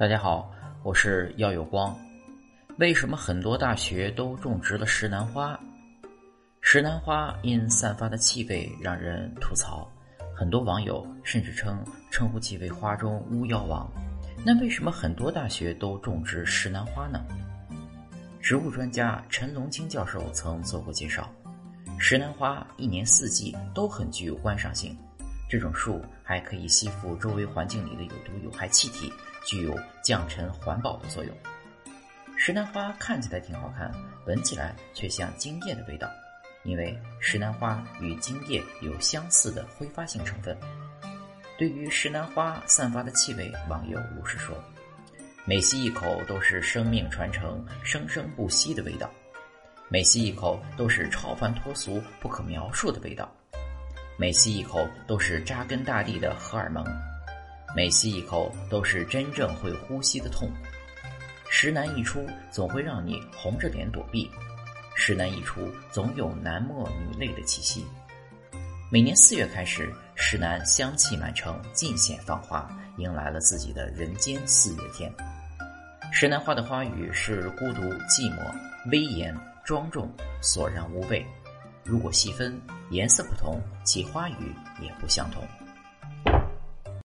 大家好，我是耀有光。为什么很多大学都种植了石楠花？石楠花因散发的气味让人吐槽，很多网友甚至称称呼其为“花中巫妖王”。那为什么很多大学都种植石楠花呢？植物专家陈龙清教授曾做过介绍，石楠花一年四季都很具有观赏性。这种树还可以吸附周围环境里的有毒有害气体。具有降尘环保的作用。石楠花看起来挺好看，闻起来却像精液的味道，因为石楠花与精液有相似的挥发性成分。对于石楠花散发的气味，网友如是说：“每吸一口都是生命传承、生生不息的味道；每吸一口都是超凡脱俗、不可描述的味道；每吸一口都是扎根大地的荷尔蒙。”每吸一口都是真正会呼吸的痛，石楠一出总会让你红着脸躲避，石楠一出总有男默女泪的气息。每年四月开始，石楠香气满城，尽显芳华，迎来了自己的人间四月天。石楠花的花语是孤独、寂寞、威严、庄重、索然无味。如果细分，颜色不同，其花语也不相同。